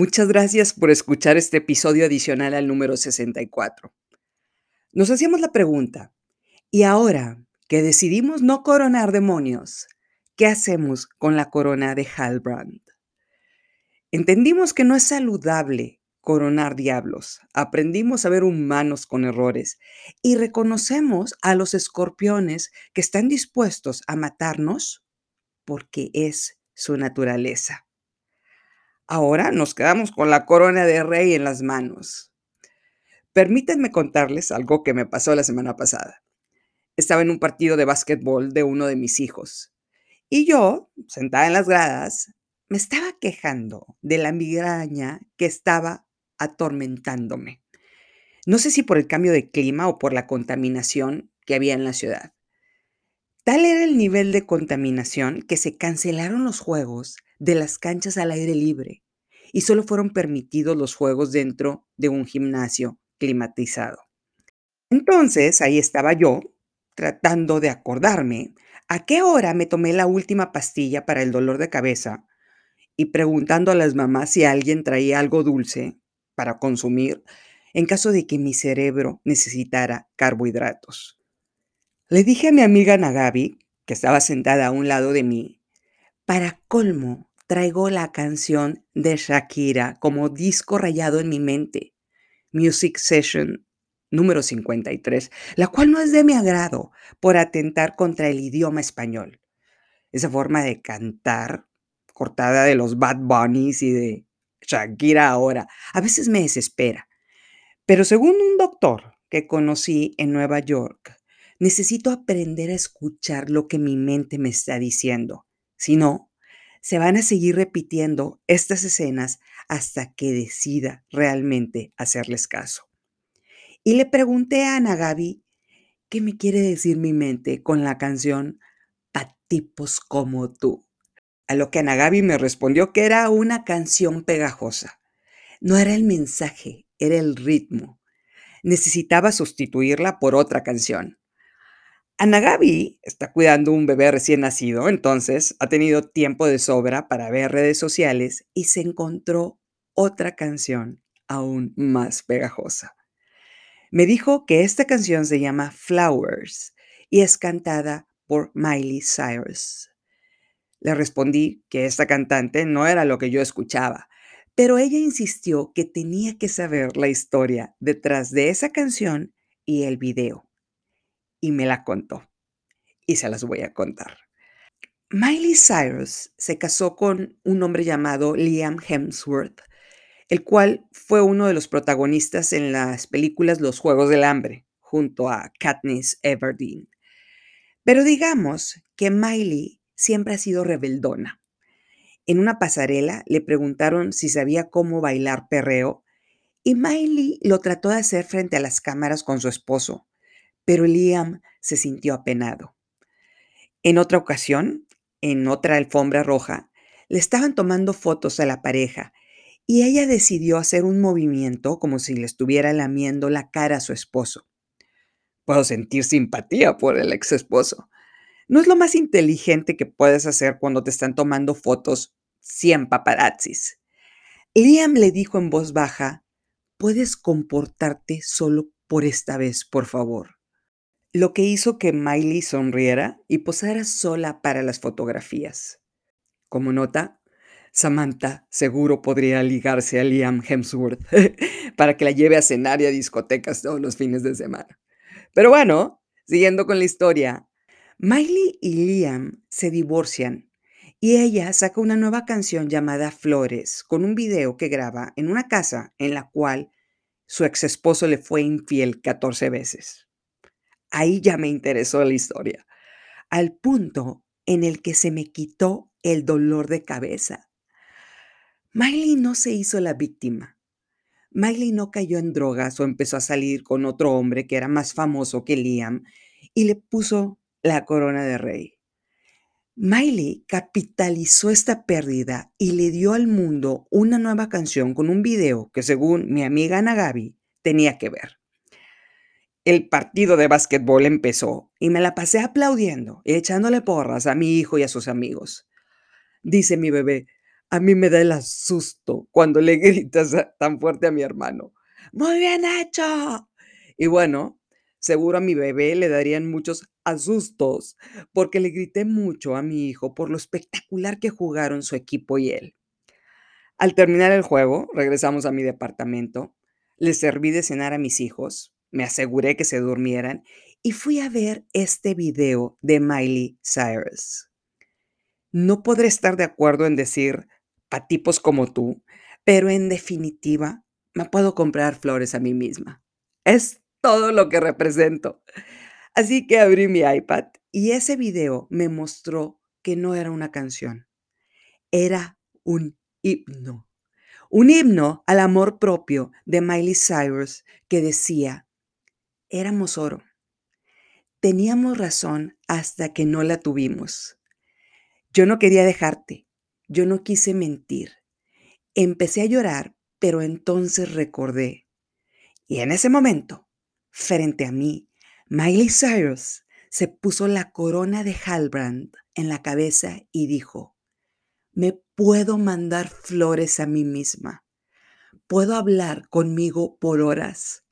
Muchas gracias por escuchar este episodio adicional al número 64. Nos hacíamos la pregunta, ¿y ahora que decidimos no coronar demonios, qué hacemos con la corona de Halbrand? Entendimos que no es saludable coronar diablos, aprendimos a ver humanos con errores y reconocemos a los escorpiones que están dispuestos a matarnos porque es su naturaleza. Ahora nos quedamos con la corona de rey en las manos. Permítanme contarles algo que me pasó la semana pasada. Estaba en un partido de básquetbol de uno de mis hijos y yo, sentada en las gradas, me estaba quejando de la migraña que estaba atormentándome. No sé si por el cambio de clima o por la contaminación que había en la ciudad. Tal era el nivel de contaminación que se cancelaron los juegos de las canchas al aire libre y solo fueron permitidos los juegos dentro de un gimnasio climatizado. Entonces ahí estaba yo tratando de acordarme a qué hora me tomé la última pastilla para el dolor de cabeza y preguntando a las mamás si alguien traía algo dulce para consumir en caso de que mi cerebro necesitara carbohidratos. Le dije a mi amiga Nagabi, que estaba sentada a un lado de mí, para colmo, traigo la canción de Shakira como disco rayado en mi mente, Music Session número 53, la cual no es de mi agrado por atentar contra el idioma español. Esa forma de cantar cortada de los Bad Bunnies y de Shakira ahora, a veces me desespera. Pero según un doctor que conocí en Nueva York, necesito aprender a escuchar lo que mi mente me está diciendo. Si no, se van a seguir repitiendo estas escenas hasta que decida realmente hacerles caso. Y le pregunté a Ana Gaby qué me quiere decir mi mente con la canción Pa tipos como tú. A lo que Ana me respondió que era una canción pegajosa. No era el mensaje, era el ritmo. Necesitaba sustituirla por otra canción. Anagabi está cuidando un bebé recién nacido, entonces ha tenido tiempo de sobra para ver redes sociales y se encontró otra canción aún más pegajosa. Me dijo que esta canción se llama Flowers y es cantada por Miley Cyrus. Le respondí que esta cantante no era lo que yo escuchaba, pero ella insistió que tenía que saber la historia detrás de esa canción y el video y me la contó. Y se las voy a contar. Miley Cyrus se casó con un hombre llamado Liam Hemsworth, el cual fue uno de los protagonistas en las películas Los Juegos del Hambre, junto a Katniss Everdeen. Pero digamos que Miley siempre ha sido rebeldona. En una pasarela le preguntaron si sabía cómo bailar perreo y Miley lo trató de hacer frente a las cámaras con su esposo, pero Liam se sintió apenado. En otra ocasión, en otra alfombra roja, le estaban tomando fotos a la pareja y ella decidió hacer un movimiento como si le estuviera lamiendo la cara a su esposo. Puedo sentir simpatía por el ex esposo. No es lo más inteligente que puedes hacer cuando te están tomando fotos 100 paparazzis. Liam le dijo en voz baja, puedes comportarte solo por esta vez, por favor lo que hizo que Miley sonriera y posara sola para las fotografías. Como nota, Samantha seguro podría ligarse a Liam Hemsworth para que la lleve a cenar y a discotecas todos los fines de semana. Pero bueno, siguiendo con la historia, Miley y Liam se divorcian y ella saca una nueva canción llamada Flores con un video que graba en una casa en la cual su ex esposo le fue infiel 14 veces ahí ya me interesó la historia, al punto en el que se me quitó el dolor de cabeza. Miley no se hizo la víctima. Miley no cayó en drogas o empezó a salir con otro hombre que era más famoso que Liam y le puso la corona de rey. Miley capitalizó esta pérdida y le dio al mundo una nueva canción con un video que según mi amiga Nagabi tenía que ver el partido de básquetbol empezó y me la pasé aplaudiendo y echándole porras a mi hijo y a sus amigos. Dice mi bebé, A mí me da el asusto cuando le gritas tan fuerte a mi hermano. Muy bien hecho. Y bueno, seguro a mi bebé le darían muchos asustos porque le grité mucho a mi hijo por lo espectacular que jugaron su equipo y él. Al terminar el juego, regresamos a mi departamento, les serví de cenar a mis hijos, me aseguré que se durmieran y fui a ver este video de Miley Cyrus. No podré estar de acuerdo en decir pa' tipos como tú, pero en definitiva me puedo comprar flores a mí misma. Es todo lo que represento. Así que abrí mi iPad y ese video me mostró que no era una canción, era un himno. Un himno al amor propio de Miley Cyrus que decía, éramos oro. Teníamos razón hasta que no la tuvimos. Yo no quería dejarte, yo no quise mentir. Empecé a llorar, pero entonces recordé. Y en ese momento, frente a mí, Miley Cyrus se puso la corona de Halbrand en la cabeza y dijo, me puedo mandar flores a mí misma. Puedo hablar conmigo por horas.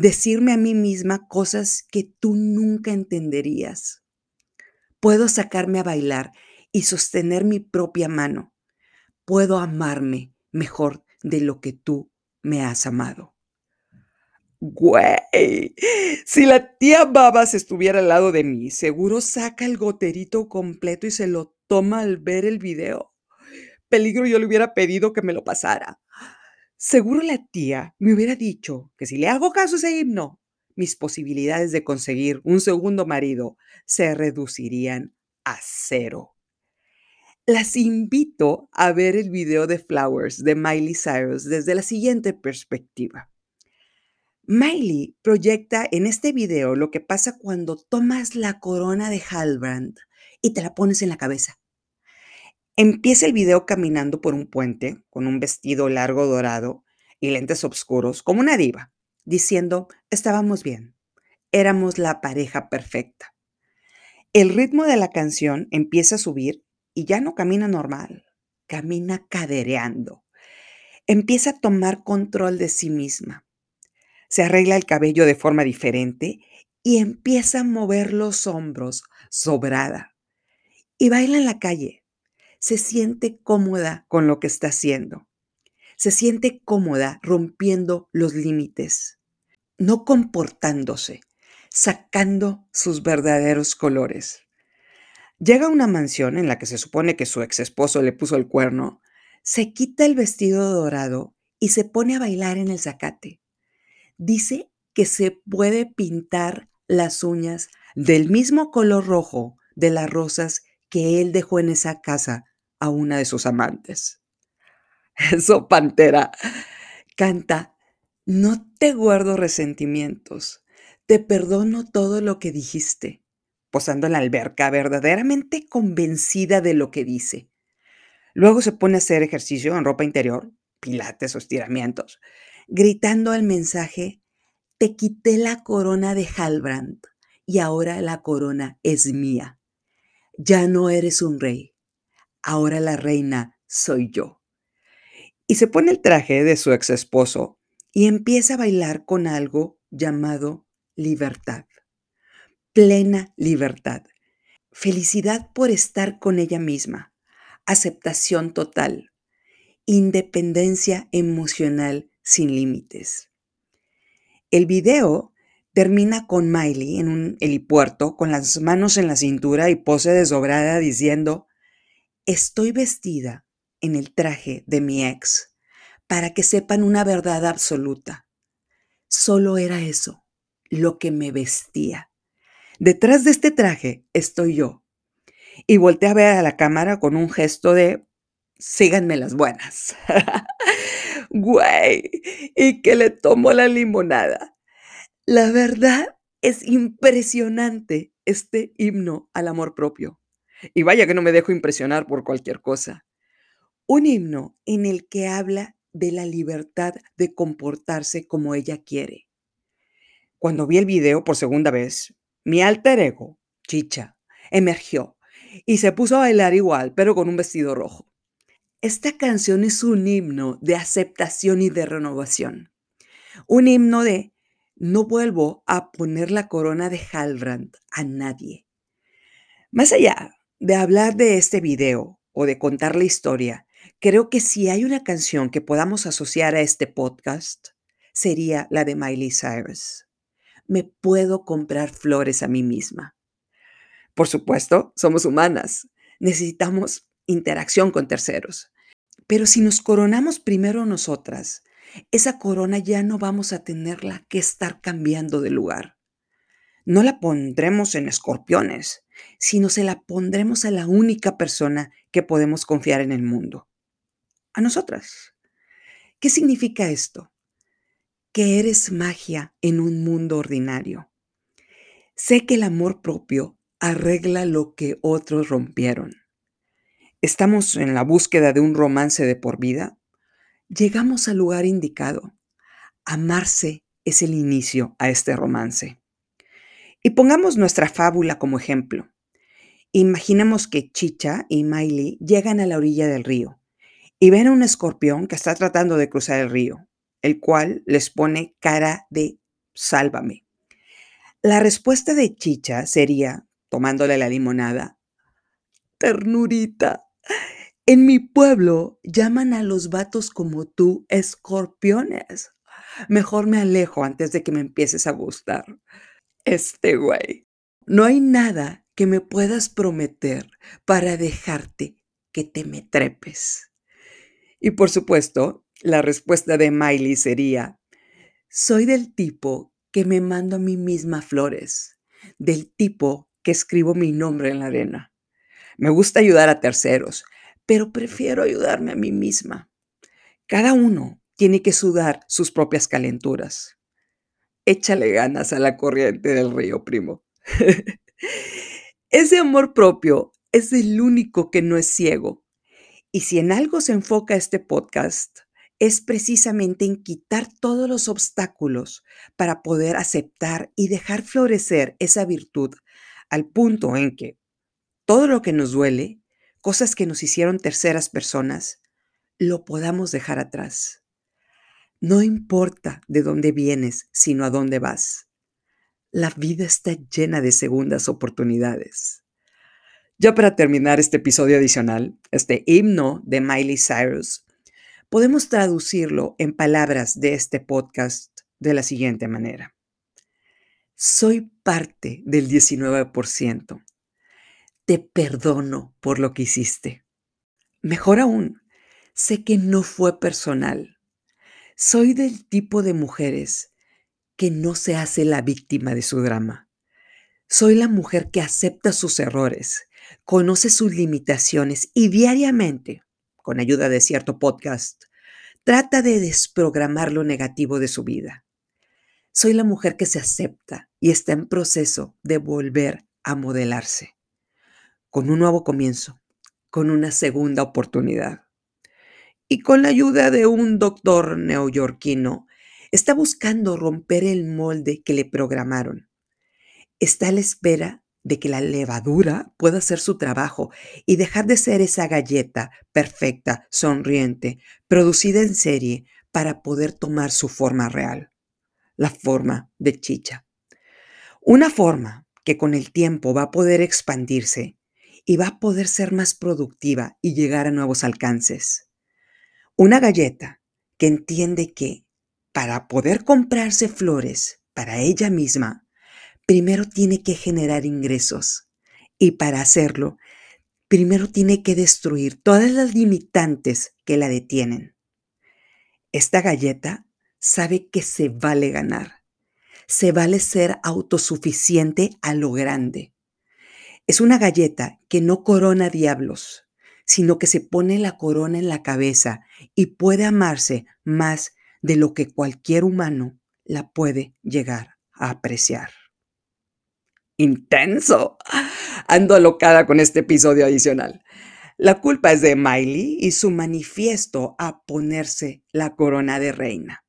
Decirme a mí misma cosas que tú nunca entenderías. Puedo sacarme a bailar y sostener mi propia mano. Puedo amarme mejor de lo que tú me has amado. Güey, si la tía Babas estuviera al lado de mí, seguro saca el goterito completo y se lo toma al ver el video. Peligro yo le hubiera pedido que me lo pasara. Seguro la tía me hubiera dicho que si le hago caso a ese himno, mis posibilidades de conseguir un segundo marido se reducirían a cero. Las invito a ver el video de Flowers de Miley Cyrus desde la siguiente perspectiva. Miley proyecta en este video lo que pasa cuando tomas la corona de Halbrand y te la pones en la cabeza. Empieza el video caminando por un puente con un vestido largo dorado y lentes oscuros como una diva, diciendo, estábamos bien, éramos la pareja perfecta. El ritmo de la canción empieza a subir y ya no camina normal, camina cadereando. Empieza a tomar control de sí misma. Se arregla el cabello de forma diferente y empieza a mover los hombros sobrada. Y baila en la calle. Se siente cómoda con lo que está haciendo. Se siente cómoda rompiendo los límites, no comportándose, sacando sus verdaderos colores. Llega a una mansión en la que se supone que su ex esposo le puso el cuerno, se quita el vestido dorado y se pone a bailar en el zacate. Dice que se puede pintar las uñas del mismo color rojo de las rosas que él dejó en esa casa a una de sus amantes. Eso, Pantera, canta, no te guardo resentimientos, te perdono todo lo que dijiste, posando en la alberca, verdaderamente convencida de lo que dice. Luego se pone a hacer ejercicio en ropa interior, pilates o estiramientos, gritando el mensaje, te quité la corona de Halbrand y ahora la corona es mía. Ya no eres un rey, ahora la reina soy yo. Y se pone el traje de su ex esposo y empieza a bailar con algo llamado libertad. Plena libertad. Felicidad por estar con ella misma. Aceptación total. Independencia emocional sin límites. El video termina con Miley en un helipuerto con las manos en la cintura y pose desobrada diciendo, estoy vestida en el traje de mi ex para que sepan una verdad absoluta. Solo era eso, lo que me vestía. Detrás de este traje estoy yo. Y volteé a ver a la cámara con un gesto de síganme las buenas. Güey, y que le tomo la limonada. La verdad es impresionante este himno al amor propio. Y vaya que no me dejo impresionar por cualquier cosa. Un himno en el que habla de la libertad de comportarse como ella quiere. Cuando vi el video por segunda vez, mi alter ego, Chicha, emergió y se puso a bailar igual, pero con un vestido rojo. Esta canción es un himno de aceptación y de renovación. Un himno de no vuelvo a poner la corona de Halbrand a nadie. Más allá de hablar de este video o de contar la historia, creo que si hay una canción que podamos asociar a este podcast, sería la de Miley Cyrus. Me puedo comprar flores a mí misma. Por supuesto, somos humanas. Necesitamos interacción con terceros. Pero si nos coronamos primero nosotras, esa corona ya no vamos a tenerla que estar cambiando de lugar. No la pondremos en escorpiones, sino se la pondremos a la única persona que podemos confiar en el mundo, a nosotras. ¿Qué significa esto? Que eres magia en un mundo ordinario. Sé que el amor propio arregla lo que otros rompieron. Estamos en la búsqueda de un romance de por vida. Llegamos al lugar indicado. Amarse es el inicio a este romance. Y pongamos nuestra fábula como ejemplo. Imaginemos que Chicha y Miley llegan a la orilla del río y ven a un escorpión que está tratando de cruzar el río, el cual les pone cara de sálvame. La respuesta de Chicha sería, tomándole la limonada, ternurita, en mi pueblo llaman a los vatos como tú escorpiones. Mejor me alejo antes de que me empieces a gustar. Este güey. No hay nada que me puedas prometer para dejarte que te me trepes. Y por supuesto, la respuesta de Miley sería, soy del tipo que me mando a mí misma flores, del tipo que escribo mi nombre en la arena. Me gusta ayudar a terceros, pero prefiero ayudarme a mí misma. Cada uno tiene que sudar sus propias calenturas. Échale ganas a la corriente del río, primo. Ese amor propio es el único que no es ciego. Y si en algo se enfoca este podcast, es precisamente en quitar todos los obstáculos para poder aceptar y dejar florecer esa virtud al punto en que todo lo que nos duele cosas que nos hicieron terceras personas, lo podamos dejar atrás. No importa de dónde vienes, sino a dónde vas. La vida está llena de segundas oportunidades. Ya para terminar este episodio adicional, este himno de Miley Cyrus, podemos traducirlo en palabras de este podcast de la siguiente manera. Soy parte del 19% te perdono por lo que hiciste. Mejor aún, sé que no fue personal. Soy del tipo de mujeres que no se hace la víctima de su drama. Soy la mujer que acepta sus errores, conoce sus limitaciones y diariamente, con ayuda de cierto podcast, trata de desprogramar lo negativo de su vida. Soy la mujer que se acepta y está en proceso de volver a modelarse con un nuevo comienzo, con una segunda oportunidad. Y con la ayuda de un doctor neoyorquino, está buscando romper el molde que le programaron. Está a la espera de que la levadura pueda hacer su trabajo y dejar de ser esa galleta perfecta, sonriente, producida en serie para poder tomar su forma real, la forma de chicha. Una forma que con el tiempo va a poder expandirse y va a poder ser más productiva y llegar a nuevos alcances. Una galleta que entiende que para poder comprarse flores para ella misma, primero tiene que generar ingresos y para hacerlo, primero tiene que destruir todas las limitantes que la detienen. Esta galleta sabe que se vale ganar, se vale ser autosuficiente a lo grande es una galleta que no corona diablos, sino que se pone la corona en la cabeza y puede amarse más de lo que cualquier humano la puede llegar a apreciar. Intenso. Ando alocada con este episodio adicional. La culpa es de Miley y su manifiesto a ponerse la corona de reina.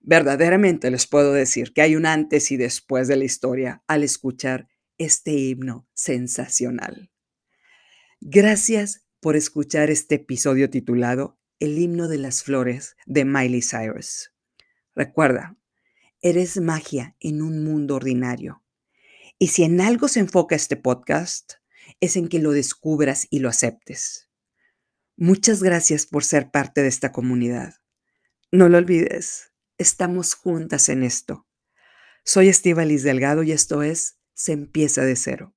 Verdaderamente les puedo decir que hay un antes y después de la historia al escuchar este himno sensacional. Gracias por escuchar este episodio titulado El himno de las flores de Miley Cyrus. Recuerda, eres magia en un mundo ordinario. Y si en algo se enfoca este podcast, es en que lo descubras y lo aceptes. Muchas gracias por ser parte de esta comunidad. No lo olvides, estamos juntas en esto. Soy Estivalis Delgado y esto es Se empieza de cero.